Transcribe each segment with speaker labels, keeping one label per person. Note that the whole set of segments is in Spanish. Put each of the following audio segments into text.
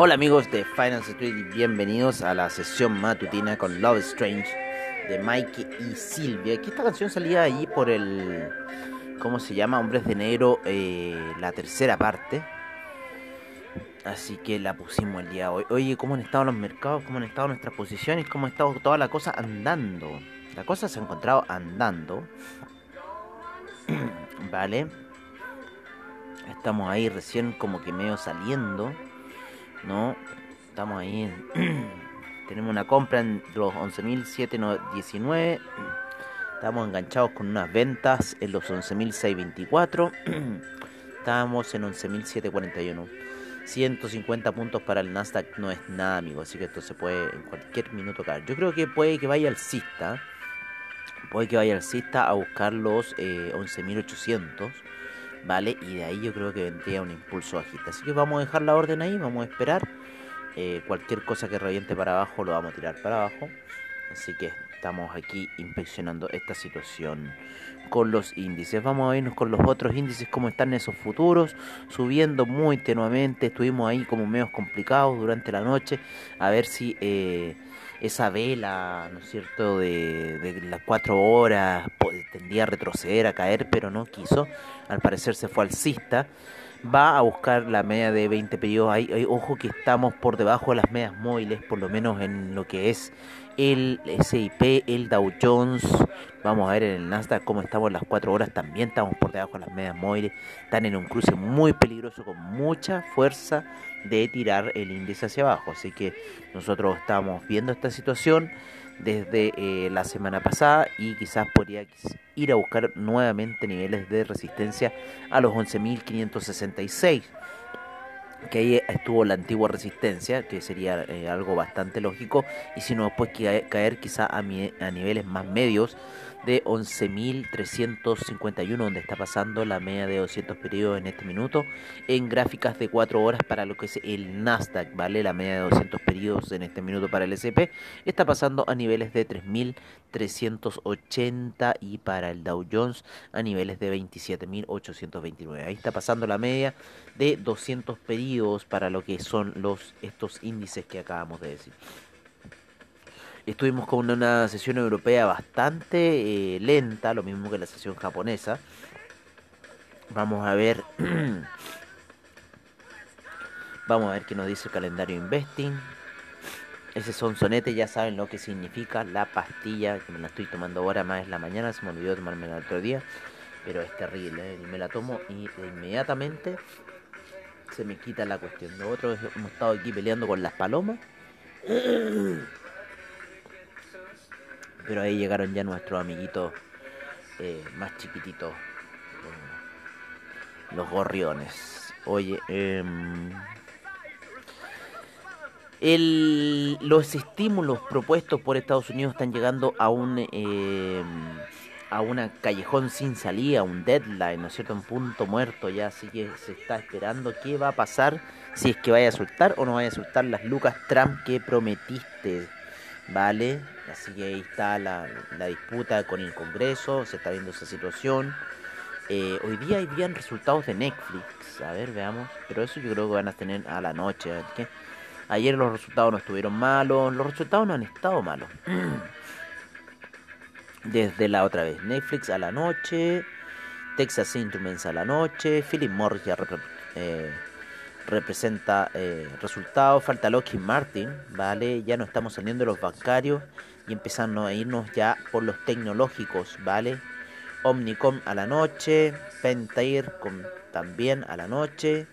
Speaker 1: Hola amigos de Finance Street y bienvenidos a la sesión matutina con Love Strange de Mike y Silvia. Que esta canción salía allí por el. ¿Cómo se llama? Hombres de Negro, eh, la tercera parte. Así que la pusimos el día de hoy. Oye, ¿cómo han estado los mercados? ¿Cómo han estado nuestras posiciones? ¿Cómo ha estado toda la cosa andando? La cosa se ha encontrado andando. vale. Estamos ahí recién como que medio saliendo. ¿No? Estamos ahí en... Tenemos una compra en los 11.719. Estamos enganchados con unas ventas en los 11.624. Estamos en 11.741. 150 puntos para el Nasdaq no es nada, amigo. Así que esto se puede en cualquier minuto caer. Yo creo que puede que vaya alcista. Puede que vaya alcista a buscar los 11.800. ¿vale? Y de ahí yo creo que vendría un impulso bajista. Así que vamos a dejar la orden ahí, vamos a esperar. Eh, cualquier cosa que reviente para abajo lo vamos a tirar para abajo. Así que estamos aquí inspeccionando esta situación con los índices. Vamos a irnos con los otros índices, cómo están esos futuros, subiendo muy tenuamente. Estuvimos ahí como medios complicados durante la noche, a ver si eh, esa vela, ¿no es cierto?, de, de las cuatro horas tendría a retroceder, a caer, pero no quiso. Al parecer se fue alcista. Va a buscar la media de 20 periodos. Ojo que estamos por debajo de las medias móviles, por lo menos en lo que es el SIP, el Dow Jones. Vamos a ver en el Nasdaq cómo estamos las 4 horas. También estamos por debajo de las medias móviles. Están en un cruce muy peligroso con mucha fuerza de tirar el índice hacia abajo. Así que nosotros estamos viendo esta situación desde eh, la semana pasada y quizás podría ir a buscar nuevamente niveles de resistencia a los 11.566 que ahí estuvo la antigua resistencia, que sería eh, algo bastante lógico, y si no después caer quizá a, a niveles más medios de 11.351, donde está pasando la media de 200 periodos en este minuto, en gráficas de 4 horas para lo que es el Nasdaq, ¿vale? La media de 200 periodos en este minuto para el SP está pasando a niveles de 3.380 y para el Dow Jones a niveles de 27.829. Ahí está pasando la media de 200 periodos para lo que son los estos índices que acabamos de decir. Estuvimos con una sesión europea bastante eh, lenta, lo mismo que la sesión japonesa. Vamos a ver. Vamos a ver qué nos dice el calendario Investing. Ese son sonete, ya saben lo que significa la pastilla, que me la estoy tomando ahora más en la mañana, se me olvidó tomarme el otro día, pero es terrible, ¿eh? me la tomo y inmediatamente se me quita la cuestión. Nosotros hemos estado aquí peleando con las palomas. Pero ahí llegaron ya nuestros amiguitos eh, más chiquititos, los gorriones. Oye, em, los estímulos propuestos por Estados Unidos están llegando a un em, a una callejón sin salida, un deadline, ¿no es cierto? Un punto muerto ya, así que se está esperando qué va a pasar, si es que vaya a soltar o no vaya a soltar las lucas Trump que prometiste, ¿vale? Así que ahí está la, disputa con el Congreso, se está viendo esa situación. Eh, hoy día hay bien resultados de Netflix, a ver, veamos, pero eso yo creo que van a tener a la noche. Ayer los resultados no estuvieron malos, los resultados no han estado malos. Desde la otra vez, Netflix a la noche, Texas Instruments a la noche, Philip Morris ya eh, representa eh, resultados. Falta Lockheed Martin, ¿vale? Ya no estamos saliendo los bancarios y empezando a irnos ya por los tecnológicos, ¿vale? Omnicom a la noche, Pentair también a la noche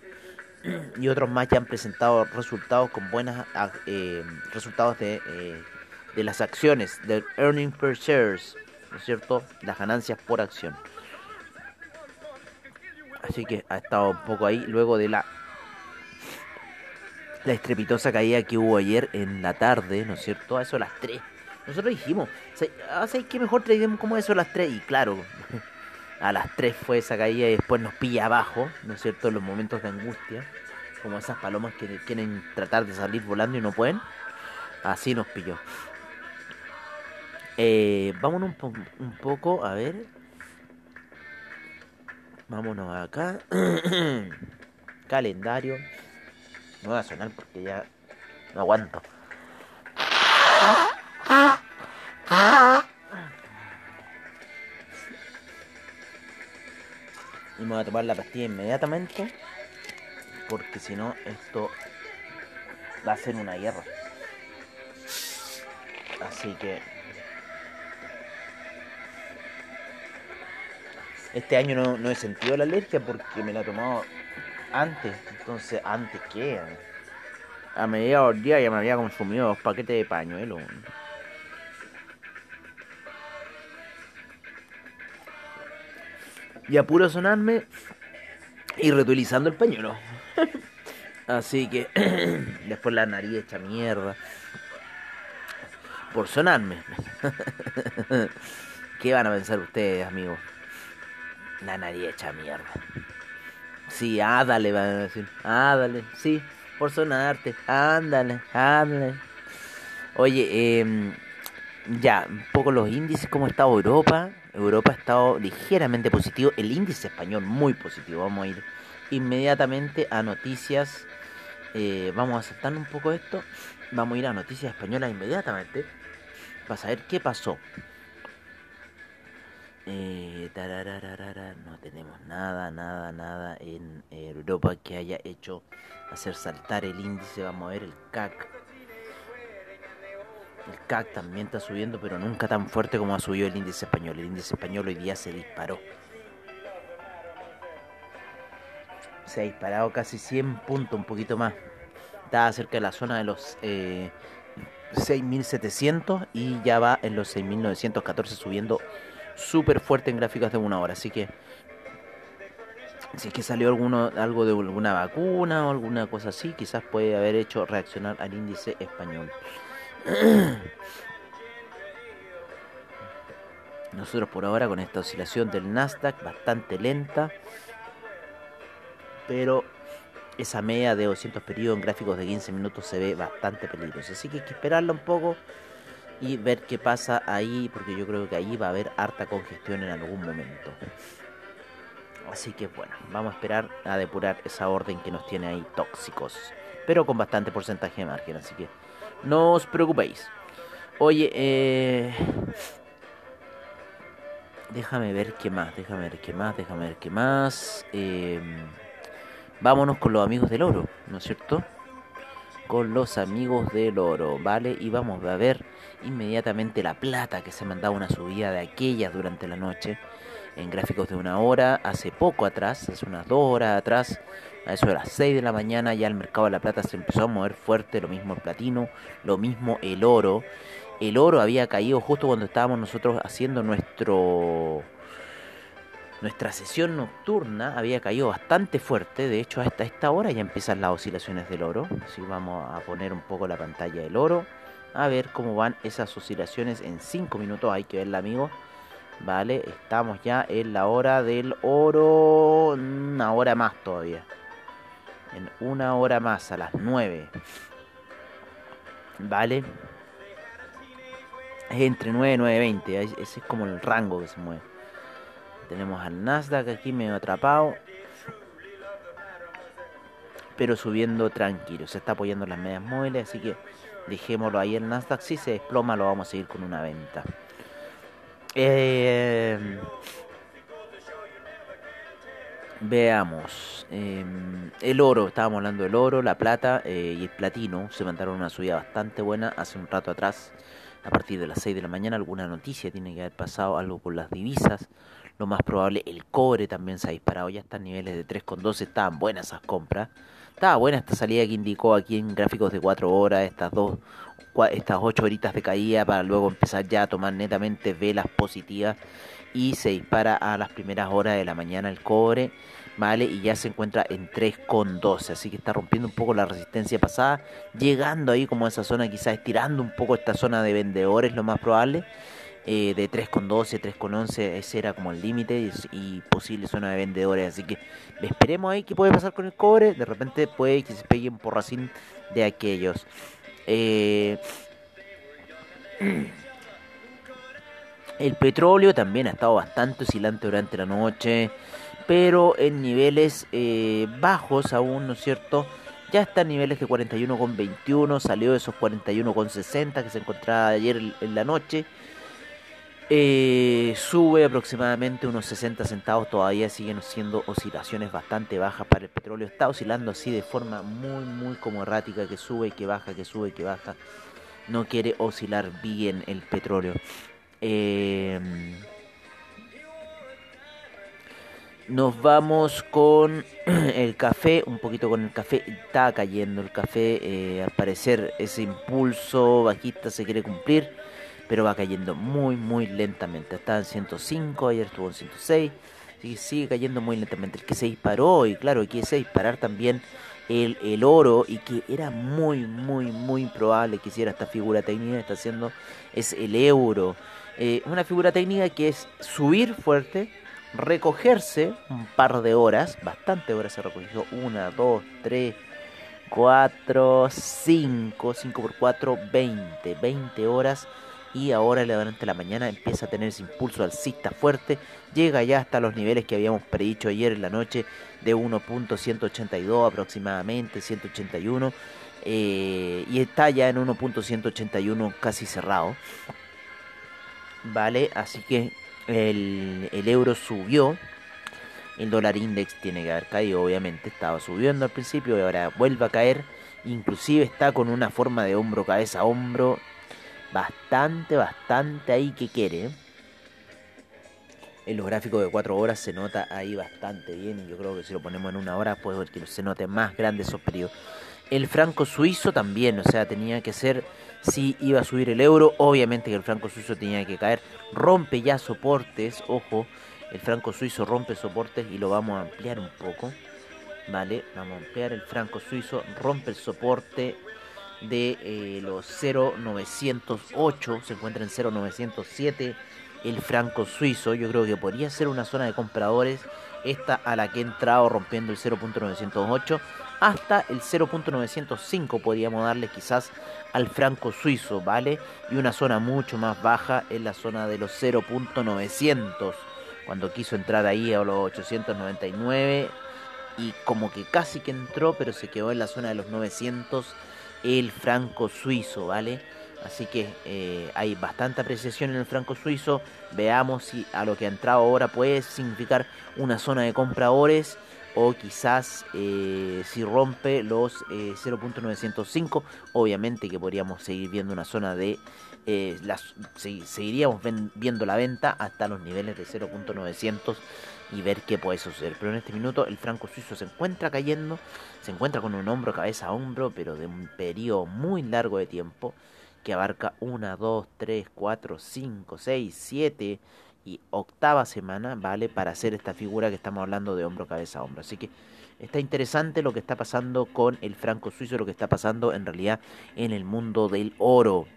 Speaker 1: y otros más ya han presentado resultados con buenos eh, resultados de, de las acciones, de earning per shares, ¿no es cierto? Las ganancias por acción. Así que ha estado un poco ahí luego de la la estrepitosa caída que hubo ayer en la tarde, ¿no es cierto? A eso a las 3. Nosotros dijimos, ¿sabes qué mejor traigamos como eso a las 3? Y claro, a las 3 fue esa caída y después nos pilla abajo, ¿no es cierto? Los momentos de angustia, como esas palomas que quieren tratar de salir volando y no pueden. Así nos pilló. Eh, vámonos un, poco, a ver. Vámonos acá. Calendario. No voy a sonar porque ya no aguanto. Y me voy a tomar la pastilla inmediatamente. Porque si no, esto va a ser una guerra. Así que Este año no, no he sentido la alergia porque me la he tomado antes. Entonces, ¿antes qué? A mediados del día ya me había consumido dos paquetes de pañuelo. Y apuro sonarme y reutilizando el pañuelo. Así que después la nariz hecha mierda. Por sonarme. ¿Qué van a pensar ustedes, amigos? La nariz hecha mierda. Sí, ándale, van a decir. Ándale, sí, por sonarte. Ándale, ándale. Oye, eh, ya, un poco los índices, cómo está Europa. Europa ha estado ligeramente positivo. El índice español muy positivo. Vamos a ir inmediatamente a noticias. Eh, vamos a saltar un poco esto. Vamos a ir a noticias españolas inmediatamente. Para saber qué pasó. Eh, no tenemos nada, nada, nada en Europa que haya hecho hacer saltar el índice. Vamos a ver el CAC. El CAC también está subiendo, pero nunca tan fuerte como ha subido el índice español. El índice español hoy día se disparó. Se ha disparado casi 100 puntos, un poquito más. Está cerca de la zona de los eh, 6.700 y ya va en los 6.914 subiendo súper fuerte en gráficas de una hora. Así que si es que salió alguno, algo de alguna vacuna o alguna cosa así, quizás puede haber hecho reaccionar al índice español. Nosotros por ahora con esta oscilación del Nasdaq bastante lenta, pero esa media de 200 periodos en gráficos de 15 minutos se ve bastante peligrosa. Así que hay que esperarla un poco y ver qué pasa ahí, porque yo creo que ahí va a haber harta congestión en algún momento. Así que bueno, vamos a esperar a depurar esa orden que nos tiene ahí tóxicos, pero con bastante porcentaje de margen, así que no os preocupéis. Oye, eh... déjame ver qué más, déjame ver qué más, déjame ver qué más. Eh... Vámonos con los amigos del oro, ¿no es cierto? Con los amigos del oro, ¿vale? Y vamos a ver inmediatamente la plata que se mandaba una subida de aquellas durante la noche en gráficos de una hora, hace poco atrás, hace unas dos horas atrás, a eso de las 6 de la mañana ya el mercado de la plata se empezó a mover fuerte, lo mismo el platino, lo mismo el oro. El oro había caído justo cuando estábamos nosotros haciendo nuestro nuestra sesión nocturna había caído bastante fuerte, de hecho hasta esta hora ya empiezan las oscilaciones del oro. Así vamos a poner un poco la pantalla del oro a ver cómo van esas oscilaciones en 5 minutos. Hay que verla, amigos. Vale, estamos ya en la hora del oro. Una hora más todavía. En una hora más, a las 9. Vale. Es entre 9 y 9.20. Ese es como el rango que se mueve. Tenemos al Nasdaq aquí medio atrapado. Pero subiendo tranquilo. Se está apoyando las medias móviles. Así que Dejémoslo ahí el Nasdaq. Si se desploma, lo vamos a seguir con una venta. Eh, Veamos. em, el oro, estábamos hablando del oro, la plata eh, y el platino. Se mandaron una subida bastante buena hace un rato atrás. A partir de las 6 de la mañana alguna noticia tiene que haber pasado algo con las divisas. Lo más probable, el cobre también se ha disparado. Ya está a niveles de 3,12. Estaban buenas esas compras. Estaba buena esta salida que indicó aquí en gráficos de 4 horas. Estas dos, estas 8 horitas de caída para luego empezar ya a tomar netamente velas positivas. Y se dispara a las primeras horas de la mañana el cobre. ¿Vale? Y ya se encuentra en 3,12, así que está rompiendo un poco la resistencia pasada, llegando ahí como a esa zona, quizás estirando un poco esta zona de vendedores, lo más probable, eh, de 3,12, 3,11, ese era como el límite y, posible zona de vendedores, así que esperemos ahí qué puede pasar con el cobre, de repente puede que se pegue un porracín de aquellos. Eh, el petróleo también ha estado bastante oscilante durante la noche pero en niveles eh, bajos aún, ¿no es cierto? Ya está en niveles de 41,21, salió de esos 41,60 que se encontraba ayer en la noche. Eh, sube aproximadamente unos 60 centavos, todavía siguen siendo oscilaciones bastante bajas para el petróleo. Está oscilando así de forma muy, muy como errática, que sube, que baja, que sube, que baja. No quiere oscilar bien el petróleo. Eh, Nos vamos con el café, un poquito con el café. Está cayendo el café, eh, al parecer ese impulso bajista se quiere cumplir, pero va cayendo muy, muy lentamente. Está en 105, ayer estuvo en 106, sigue, sigue cayendo muy lentamente. El que se disparó, y claro, quiere disparar también el, el oro, y que era muy, muy, muy probable que hiciera esta figura técnica está haciendo, es el euro. Eh, una figura técnica que es subir fuerte recogerse un par de horas, bastante horas se recogió, una, dos, tres, cuatro, cinco, cinco por cuatro, veinte, veinte horas y ahora durante la mañana empieza a tener ese impulso alcista fuerte, llega ya hasta los niveles que habíamos predicho ayer en la noche de 1.182 aproximadamente, 181 eh, y está ya en 1.181 casi cerrado, vale, así que el, el, euro subió. El dólar index tiene que haber caído, obviamente. Estaba subiendo al principio y ahora vuelve a caer. Inclusive está con una forma de hombro, cabeza, hombro. Bastante, bastante ahí que quiere. En los gráficos de 4 horas se nota ahí bastante bien. Y yo creo que si lo ponemos en una hora puede que se note más grande esos periodos. El franco suizo también, o sea, tenía que ser si iba a subir el euro, obviamente que el franco suizo tenía que caer, rompe ya soportes, ojo, el franco suizo rompe soportes y lo vamos a ampliar un poco, vale, vamos a ampliar el franco suizo, rompe el soporte de eh, los 0,908, se encuentra en 0,907 el franco suizo, yo creo que podría ser una zona de compradores, esta a la que he entrado rompiendo el 0.908 hasta el 0.905 podríamos darle quizás al franco suizo, ¿vale? Y una zona mucho más baja en la zona de los 0.900, cuando quiso entrar ahí a los 899 y como que casi que entró, pero se quedó en la zona de los 900 el franco suizo, ¿vale? Así que eh, hay bastante apreciación en el franco suizo. Veamos si a lo que ha entrado ahora puede significar una zona de compradores o quizás eh, si rompe los eh, 0.905 obviamente que podríamos seguir viendo una zona de eh, las, se, seguiríamos viendo la venta hasta los niveles de 0.900 y ver qué puede suceder. Pero en este minuto el franco suizo se encuentra cayendo se encuentra con un hombro cabeza a hombro pero de un periodo muy largo de tiempo que abarca 1, 2, 3, 4, 5, 6, 7 y octava semana, ¿vale? Para hacer esta figura que estamos hablando de hombro, cabeza, hombro. Así que está interesante lo que está pasando con el franco suizo, lo que está pasando en realidad en el mundo del oro.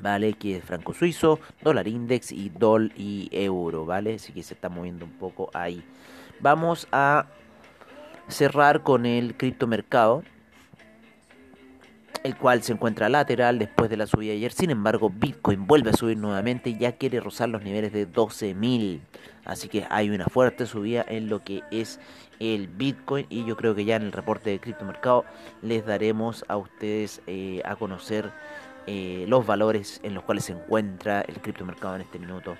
Speaker 1: ¿Vale? Que es franco suizo, dólar index y dol y euro, ¿vale? Así que se está moviendo un poco ahí. Vamos a cerrar con el criptomercado el cual se encuentra lateral después de la subida de ayer. Sin embargo, Bitcoin vuelve a subir nuevamente y ya quiere rozar los niveles de 12.000. Así que hay una fuerte subida en lo que es el Bitcoin y yo creo que ya en el reporte de criptomercado les daremos a ustedes eh, a conocer eh, los valores en los cuales se encuentra el criptomercado en este minuto.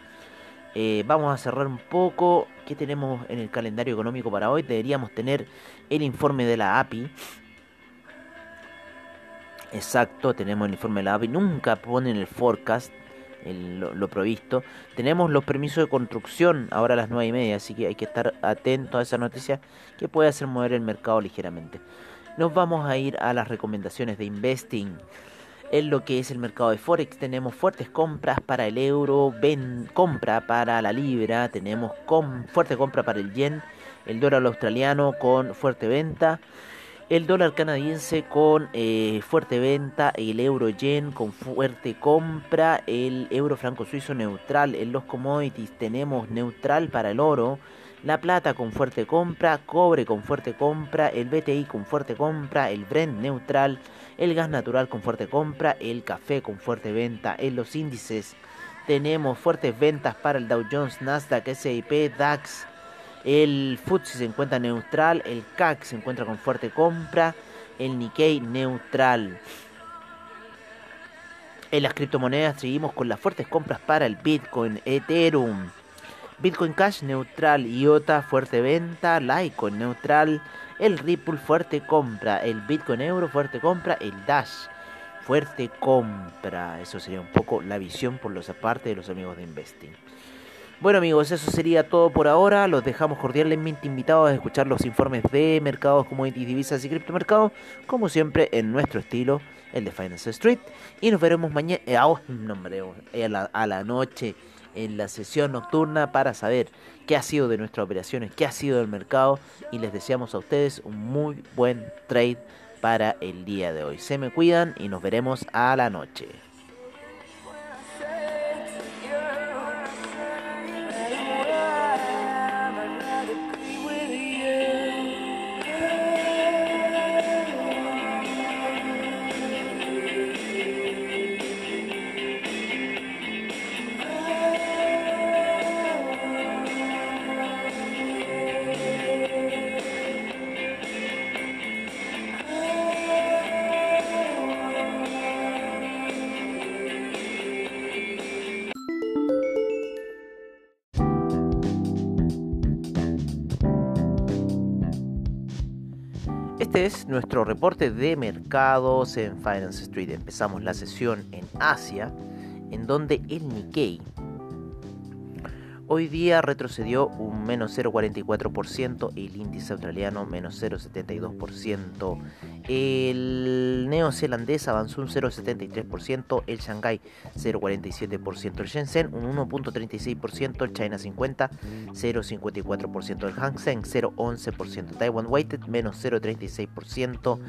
Speaker 1: Eh, vamos a cerrar un poco. ¿Qué tenemos en el calendario económico para hoy? Deberíamos tener el informe de la API. Exacto, tenemos el informe de la API. Nunca ponen el forecast, lo, lo, provisto. Tenemos los permisos de construcción ahora a las 9 y media, así que hay que estar atento a esa noticia que puede hacer mover el mercado ligeramente. Nos vamos a ir a las recomendaciones de investing. En lo que es el mercado de Forex tenemos fuertes compras para el euro, compra para la libra, tenemos fuerte compra para el yen, el dólar australiano con fuerte venta, el dólar canadiense con eh, fuerte venta, el euro yen con fuerte compra, el euro franco suizo neutral, en los commodities tenemos neutral para el oro, la plata con fuerte compra, cobre con fuerte compra, el BTI con fuerte compra, el Brent neutral, el gas natural con fuerte compra, el café con fuerte venta. En los índices tenemos fuertes ventas para el Dow Jones, Nasdaq, S&P, DAX. El FTSE se encuentra neutral, el CAC se encuentra con fuerte compra, el Nikkei neutral. En las criptomonedas seguimos con las fuertes compras para el Bitcoin, Ethereum, Bitcoin Cash neutral, IOTA fuerte venta, Litecoin neutral, el Ripple fuerte compra, el Bitcoin Euro fuerte compra, el Dash fuerte compra. Eso sería un poco la visión por los aparte de los amigos de Investing. Bueno amigos, eso sería todo por ahora. Los dejamos cordialmente invitados a escuchar los informes de mercados, commodities, divisas y criptomercados, como siempre en nuestro estilo, el de Finance Street. Y nos veremos mañana, eh, a, a la noche en la sesión nocturna para saber qué ha sido de nuestras operaciones, qué ha sido del mercado y les deseamos a ustedes un muy buen trade para el día de hoy. Se me cuidan y nos veremos a la noche. Es nuestro reporte de mercados en Finance Street. Empezamos la sesión en Asia, en donde el Nikkei Hoy día retrocedió un menos 0,44%, el índice australiano menos 0,72%, el neozelandés avanzó un 0,73%, el Shanghai 0,47%, el Shenzhen un 1,36%, el China 50 0,54%, el Hang Seng 0,11%, Taiwan Weighted menos 0,36%,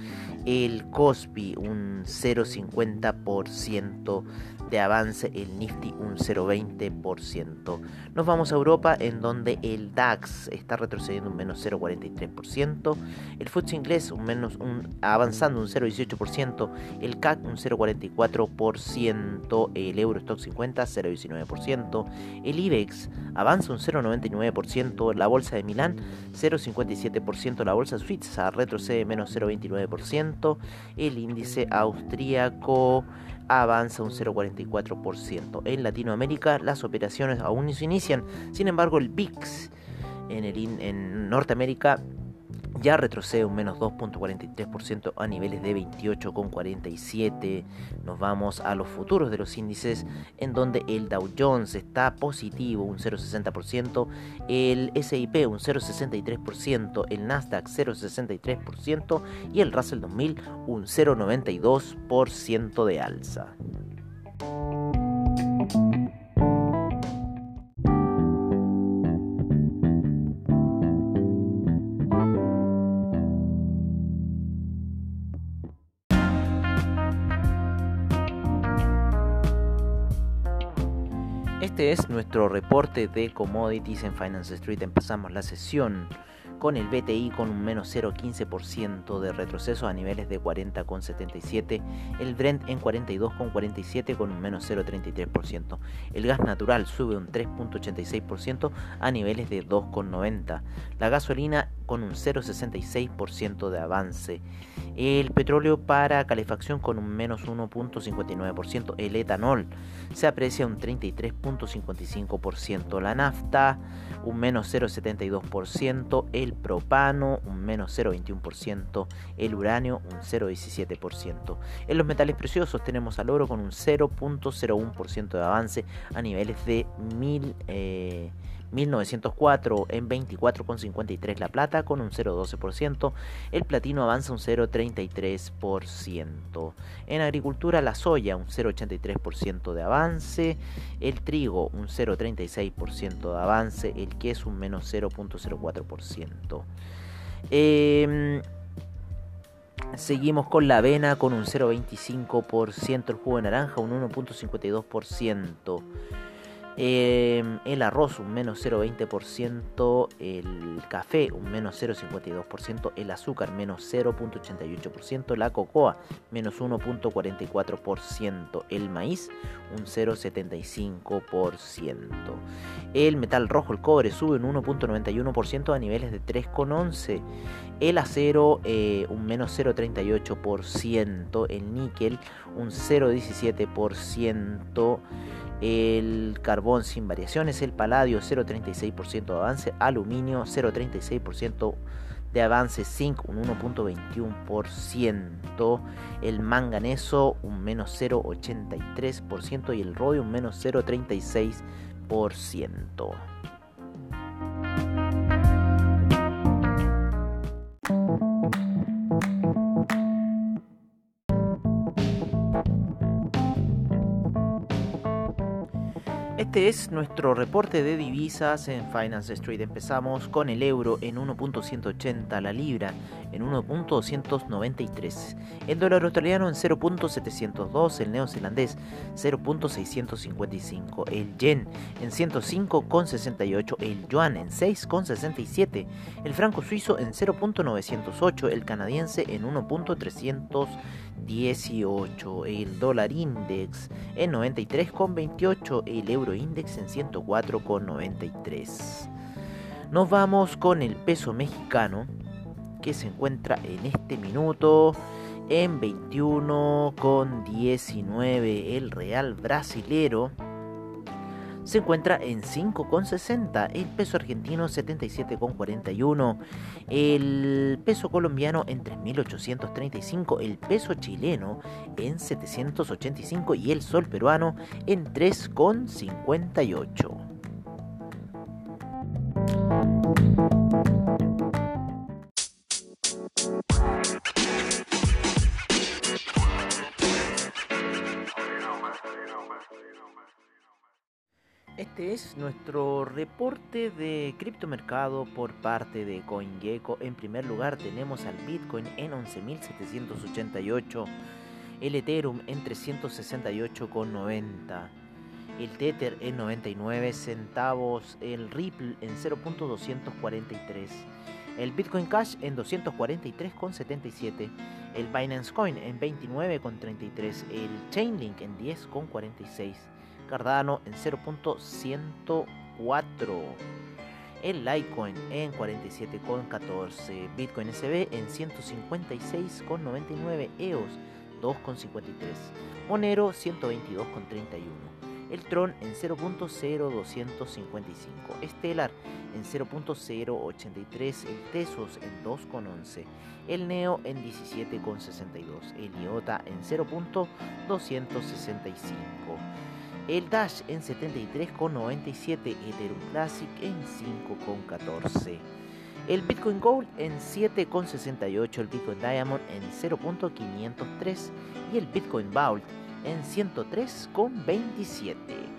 Speaker 1: el Kospi un 0,50% de avance, el Nifty un 0,20%. Nos vamos a Europa en donde el DAX está retrocediendo un menos 0,43%, el FTSE inglés un menos un, avanzando un 0,18%, el CAC un 0,44%, el Eurostock 50 0,19%, el IBEX avanza un 0,99%, la bolsa de Milán 0,57%, la bolsa suiza retrocede menos 0,29%, el índice austríaco avanza un 0,44%. En Latinoamérica las operaciones aún no se inician, sin embargo el VIX en, el, en Norteamérica ya retrocede un menos 2.43% a niveles de 28,47. Nos vamos a los futuros de los índices en donde el Dow Jones está positivo un 0,60%, el SIP un 0,63%, el Nasdaq 0,63% y el Russell 2000 un 0,92% de alza. Este es nuestro reporte de commodities en Finance Street. Empezamos la sesión con el BTI con un menos 0,15% de retroceso a niveles de 40,77, el Brent en 42,47 con un menos 0,33%, el gas natural sube un 3,86% a niveles de 2,90, la gasolina con un 0,66% de avance, el petróleo para calefacción con un menos 1,59%, el etanol se aprecia un 33,55%, la nafta un menos 0,72%, el propano un menos 0,21%, el uranio un 0,17%. En los metales preciosos tenemos al oro con un 0,01% de avance a niveles de 1000... 1904 en 24,53 la plata con un 0,12%, el platino avanza un 0,33%. En agricultura la soya un 0,83% de avance, el trigo un 0,36% de avance, el queso un menos 0,04%. Em, seguimos con la avena con un 0,25%, el jugo de naranja un 1,52%. Em, el arroz un menos 0,20%, el café un menos 0,52%, el azúcar menos 0,88%, la cocoa menos 1,44%, el maíz un 0,75%. El metal rojo, el cobre, sube un 1,91% a niveles de 3,11%. El acero eh, un menos 0,38%, el níquel un 0,17% el carbón sin variaciones, el paladio 0,36% de avance, aluminio 0,36% de avance, zinc un 1.21%, el manganeso un menos 0.83% y el rodio un menos 0.36%. Este es nuestro reporte de divisas en Finance Street. Empezamos con el euro en 1.180, la libra en 1.293, el dólar australiano en 0.702, el neozelandés 0.655, el yen en 105.68, el yuan en 6.67, el franco suizo en 0.908, el canadiense en 1.318, el dólar index en 93.28, el euro index en 104,93. Nos vamos con el peso mexicano se encuentra en este minuto en 21,19. El real brasilero se encuentra en 5,60. El peso argentino 77,41. El peso colombiano en 3.835. El peso chileno en 785. Y el sol peruano en 3,58. Es nuestro reporte de criptomercado por parte de CoinGecko. En primer lugar tenemos al Bitcoin en 11.788, el Ethereum en 368,90, el Tether en 99 centavos, el Ripple en 0.243, el Bitcoin Cash en 243,77, el Binance Coin en 29,33, el Chainlink en 10,46 Cardano en 0.104. El Litecoin en 47,14. Bitcoin SB en 156,99. EOS 2,53. Monero 122,31 el Tron en 0.0255, Stellar en 0.083, el Tesos en 2.11, el Neo en 17.62, el IOTA en 0.265 el Dash en 73,97, Ethereum Classic en 5,14. El Bitcoin Gold en 7,68, el Bitcoin Diamond en 0.503 y el Bitcoin Vault en 103,27.